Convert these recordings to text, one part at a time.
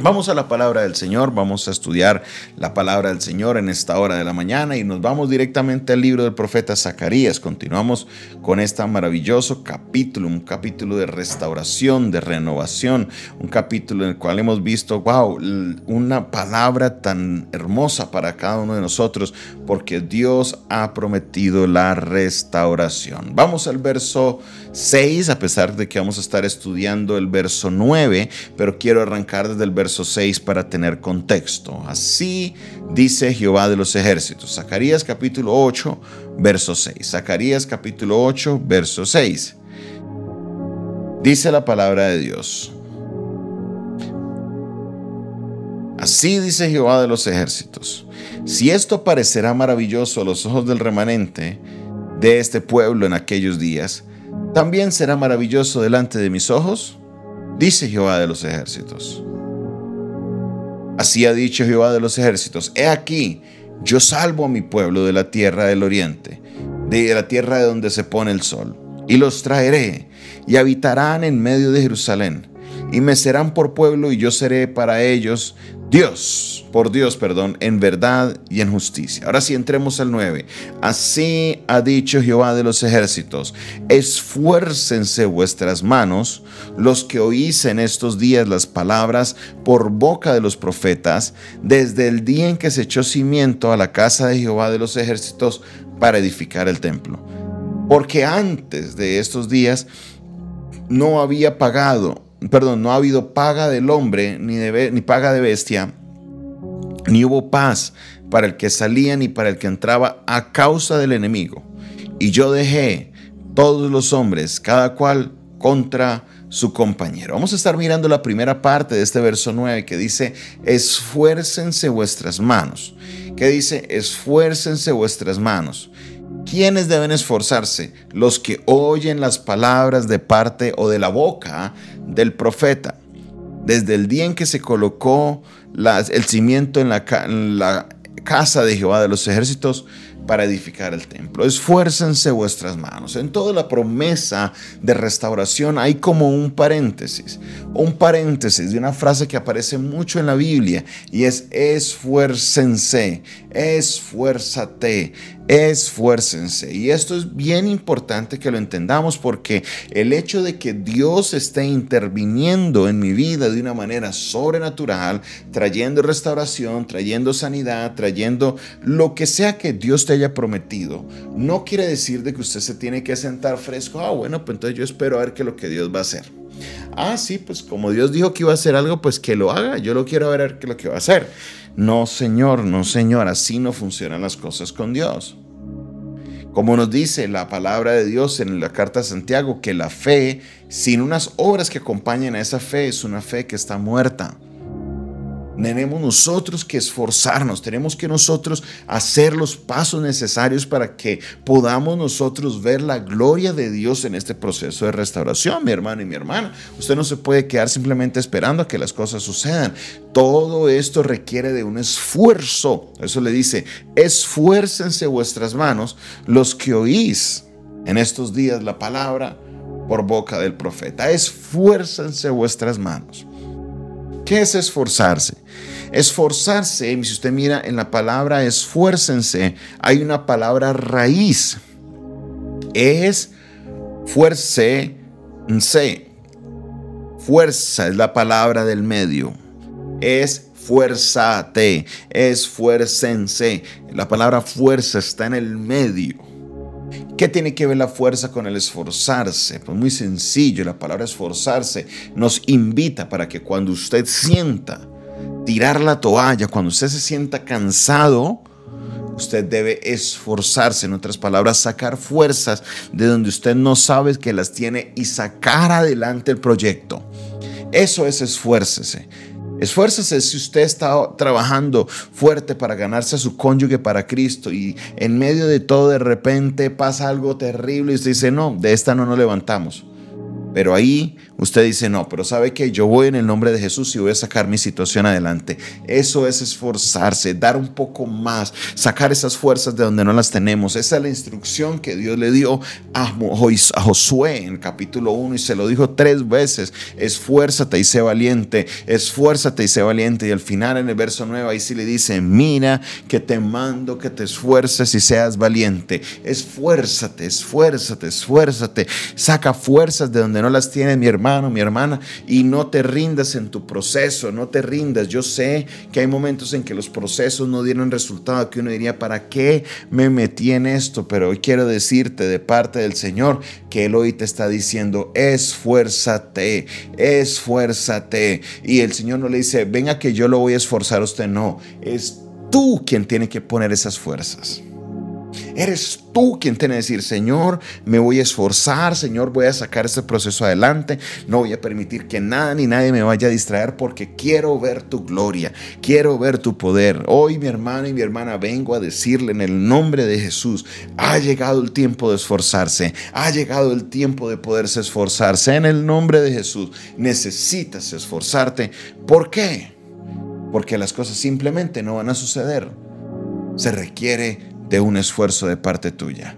Vamos a la palabra del Señor, vamos a estudiar la palabra del Señor en esta hora de la mañana y nos vamos directamente al libro del profeta Zacarías. Continuamos con este maravilloso capítulo, un capítulo de restauración, de renovación, un capítulo en el cual hemos visto, wow, una palabra tan hermosa para cada uno de nosotros, porque Dios ha prometido la restauración. Vamos al verso 6, a pesar de que vamos a estar estudiando el verso 9, pero quiero arrancar desde el verso 6 para tener contexto. Así dice Jehová de los ejércitos. Zacarías capítulo 8, verso 6. Zacarías capítulo 8, verso 6. Dice la palabra de Dios. Así dice Jehová de los ejércitos. Si esto parecerá maravilloso a los ojos del remanente de este pueblo en aquellos días, también será maravilloso delante de mis ojos, dice Jehová de los ejércitos. Así ha dicho Jehová de los ejércitos, he aquí, yo salvo a mi pueblo de la tierra del oriente, de la tierra de donde se pone el sol, y los traeré, y habitarán en medio de Jerusalén, y me serán por pueblo, y yo seré para ellos Dios, por Dios, perdón, en verdad y en justicia. Ahora sí, entremos al 9. Así ha dicho Jehová de los ejércitos, esfuércense vuestras manos, los que oís en estos días las palabras por boca de los profetas, desde el día en que se echó cimiento a la casa de Jehová de los ejércitos para edificar el templo. Porque antes de estos días no había pagado perdón, no ha habido paga del hombre ni, ni paga de bestia, ni hubo paz para el que salía ni para el que entraba a causa del enemigo. Y yo dejé todos los hombres, cada cual contra su compañero. Vamos a estar mirando la primera parte de este verso 9 que dice, esfuércense vuestras manos. Que dice, esfuércense vuestras manos. ¿Quiénes deben esforzarse? Los que oyen las palabras de parte o de la boca del profeta. Desde el día en que se colocó el cimiento en la, en la casa de Jehová de los ejércitos, para edificar el templo. Esfuércense vuestras manos. En toda la promesa de restauración hay como un paréntesis, un paréntesis de una frase que aparece mucho en la Biblia y es esfuércense, esfuérzate, esfuércense. Y esto es bien importante que lo entendamos porque el hecho de que Dios esté interviniendo en mi vida de una manera sobrenatural, trayendo restauración, trayendo sanidad, trayendo lo que sea que Dios te haya prometido, no quiere decir de que usted se tiene que sentar fresco. Ah, bueno, pues entonces yo espero a ver qué lo que Dios va a hacer. Ah, sí, pues como Dios dijo que iba a hacer algo, pues que lo haga. Yo lo quiero ver qué es lo que va a hacer. No, Señor, no, Señor, así no funcionan las cosas con Dios. Como nos dice la palabra de Dios en la carta de Santiago, que la fe, sin unas obras que acompañen a esa fe, es una fe que está muerta. Tenemos nosotros que esforzarnos, tenemos que nosotros hacer los pasos necesarios para que podamos nosotros ver la gloria de Dios en este proceso de restauración, mi hermano y mi hermana. Usted no se puede quedar simplemente esperando a que las cosas sucedan. Todo esto requiere de un esfuerzo. Eso le dice, esfuércense vuestras manos los que oís en estos días la palabra por boca del profeta. Esfuércense vuestras manos. ¿Qué es esforzarse? Esforzarse, si usted mira en la palabra esfuércense, hay una palabra raíz. Es fuerce, Fuerza es la palabra del medio. Es fuérzate, esfuércense. La palabra fuerza está en el medio. ¿Qué tiene que ver la fuerza con el esforzarse? Pues muy sencillo, la palabra esforzarse nos invita para que cuando usted sienta tirar la toalla, cuando usted se sienta cansado, usted debe esforzarse, en otras palabras, sacar fuerzas de donde usted no sabe que las tiene y sacar adelante el proyecto. Eso es esfuércese. Esfuércese si usted está trabajando fuerte para ganarse a su cónyuge para Cristo y en medio de todo de repente pasa algo terrible y usted dice, no, de esta no nos levantamos. Pero ahí usted dice, no, pero sabe que yo voy en el nombre de Jesús y voy a sacar mi situación adelante. Eso es esforzarse, dar un poco más, sacar esas fuerzas de donde no las tenemos. Esa es la instrucción que Dios le dio a Josué en el capítulo 1 y se lo dijo tres veces. Esfuérzate y sé valiente, esfuérzate y sé valiente. Y al final en el verso 9 ahí sí le dice, mira que te mando que te esfuerces y seas valiente. Esfuérzate, esfuérzate, esfuérzate. Saca fuerzas de donde no las tiene mi hermano, mi hermana, y no te rindas en tu proceso, no te rindas. Yo sé que hay momentos en que los procesos no dieron resultado, que uno diría, ¿para qué me metí en esto? Pero hoy quiero decirte de parte del Señor que Él hoy te está diciendo, esfuérzate, esfuérzate. Y el Señor no le dice, venga que yo lo voy a esforzar a usted, no, es tú quien tiene que poner esas fuerzas. Eres tú quien tiene que decir, Señor, me voy a esforzar, Señor, voy a sacar este proceso adelante, no voy a permitir que nada ni nadie me vaya a distraer porque quiero ver tu gloria, quiero ver tu poder. Hoy mi hermano y mi hermana vengo a decirle en el nombre de Jesús, ha llegado el tiempo de esforzarse, ha llegado el tiempo de poderse esforzarse en el nombre de Jesús. Necesitas esforzarte. ¿Por qué? Porque las cosas simplemente no van a suceder. Se requiere de un esfuerzo de parte tuya.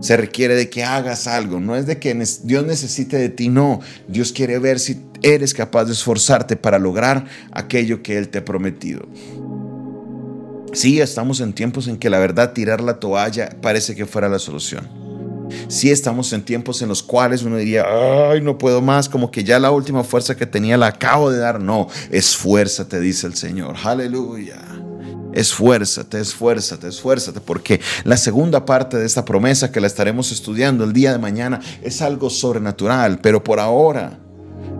Se requiere de que hagas algo. No es de que Dios necesite de ti, no. Dios quiere ver si eres capaz de esforzarte para lograr aquello que Él te ha prometido. Sí, estamos en tiempos en que la verdad tirar la toalla parece que fuera la solución. Sí estamos en tiempos en los cuales uno diría, ay, no puedo más, como que ya la última fuerza que tenía la acabo de dar. No, esfuérzate, dice el Señor. Aleluya. Esfuérzate, esfuérzate, esfuérzate, porque la segunda parte de esta promesa que la estaremos estudiando el día de mañana es algo sobrenatural, pero por ahora,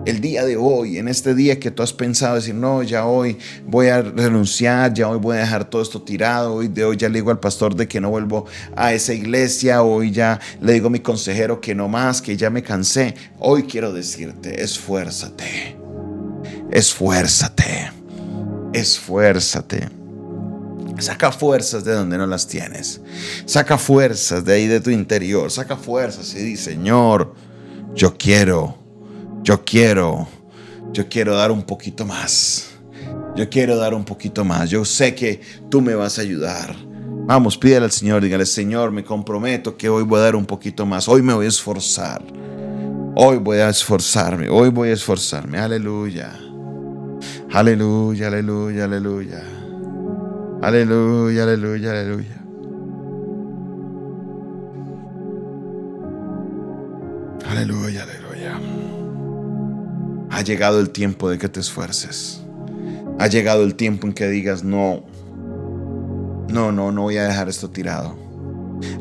el día de hoy, en este día que tú has pensado decir, no, ya hoy voy a renunciar, ya hoy voy a dejar todo esto tirado, hoy de hoy ya le digo al pastor de que no vuelvo a esa iglesia, hoy ya le digo a mi consejero que no más, que ya me cansé. Hoy quiero decirte, esfuérzate, esfuérzate, esfuérzate. Saca fuerzas de donde no las tienes. Saca fuerzas de ahí de tu interior. Saca fuerzas y di, Señor, yo quiero, yo quiero, yo quiero dar un poquito más. Yo quiero dar un poquito más. Yo sé que tú me vas a ayudar. Vamos, pídele al Señor, dígale, Señor, me comprometo que hoy voy a dar un poquito más. Hoy me voy a esforzar. Hoy voy a esforzarme. Hoy voy a esforzarme. Aleluya. Aleluya, aleluya, aleluya. Aleluya, aleluya, aleluya. Aleluya, aleluya. Ha llegado el tiempo de que te esfuerces. Ha llegado el tiempo en que digas, no, no, no, no voy a dejar esto tirado.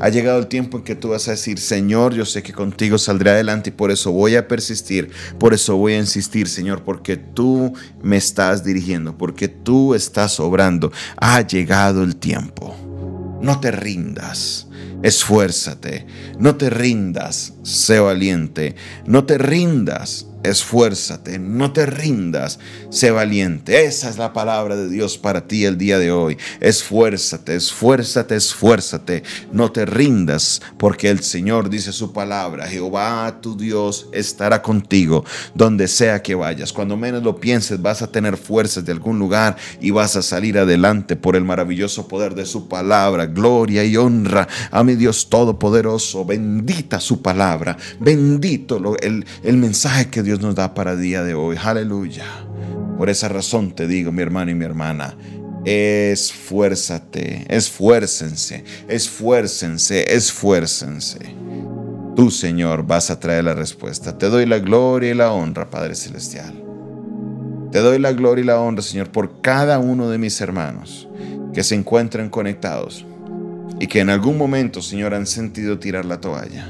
Ha llegado el tiempo en que tú vas a decir, Señor, yo sé que contigo saldré adelante y por eso voy a persistir, por eso voy a insistir, Señor, porque tú me estás dirigiendo, porque tú estás obrando. Ha llegado el tiempo. No te rindas. Esfuérzate, no te rindas, sé valiente, no te rindas, esfuérzate, no te rindas, sé valiente. Esa es la palabra de Dios para ti el día de hoy. Esfuérzate, esfuérzate, esfuérzate, no te rindas, porque el Señor dice su palabra, Jehová tu Dios estará contigo donde sea que vayas. Cuando menos lo pienses, vas a tener fuerzas de algún lugar y vas a salir adelante por el maravilloso poder de su palabra. Gloria y honra a mi Dios Todopoderoso. Bendita su palabra, bendito el, el mensaje que Dios Dios nos da para el día de hoy. Aleluya. Por esa razón te digo, mi hermano y mi hermana, esfuérzate, esfuércense, esfuércense, esfuércense. Tú, Señor, vas a traer la respuesta. Te doy la gloria y la honra, Padre Celestial. Te doy la gloria y la honra, Señor, por cada uno de mis hermanos que se encuentran conectados y que en algún momento, Señor, han sentido tirar la toalla.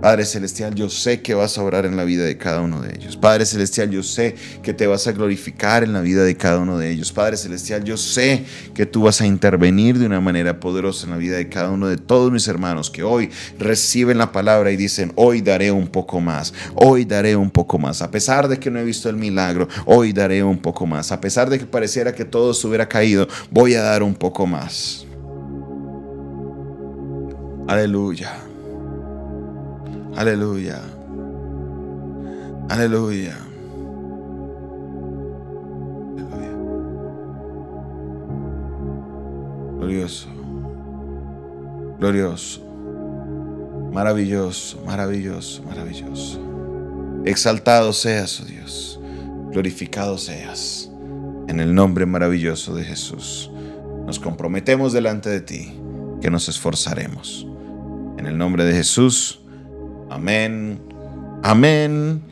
Padre Celestial, yo sé que vas a obrar en la vida de cada uno de ellos. Padre Celestial, yo sé que te vas a glorificar en la vida de cada uno de ellos. Padre Celestial, yo sé que tú vas a intervenir de una manera poderosa en la vida de cada uno de todos mis hermanos que hoy reciben la palabra y dicen, hoy daré un poco más, hoy daré un poco más. A pesar de que no he visto el milagro, hoy daré un poco más. A pesar de que pareciera que todo se hubiera caído, voy a dar un poco más. Aleluya. Aleluya. Aleluya. Glorioso. Glorioso. Maravilloso, maravilloso, maravilloso. Exaltado seas, oh Dios. Glorificado seas. En el nombre maravilloso de Jesús. Nos comprometemos delante de ti que nos esforzaremos. En el nombre de Jesús. Amén. Amén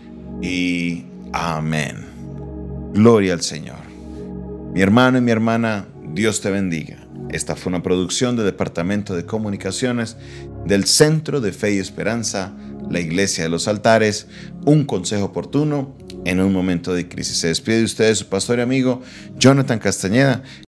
y amén. Gloria al Señor. Mi hermano y mi hermana, Dios te bendiga. Esta fue una producción del Departamento de Comunicaciones del Centro de Fe y Esperanza, la Iglesia de los Altares, un consejo oportuno en un momento de crisis. Se despide de ustedes su pastor y amigo Jonathan Castañeda.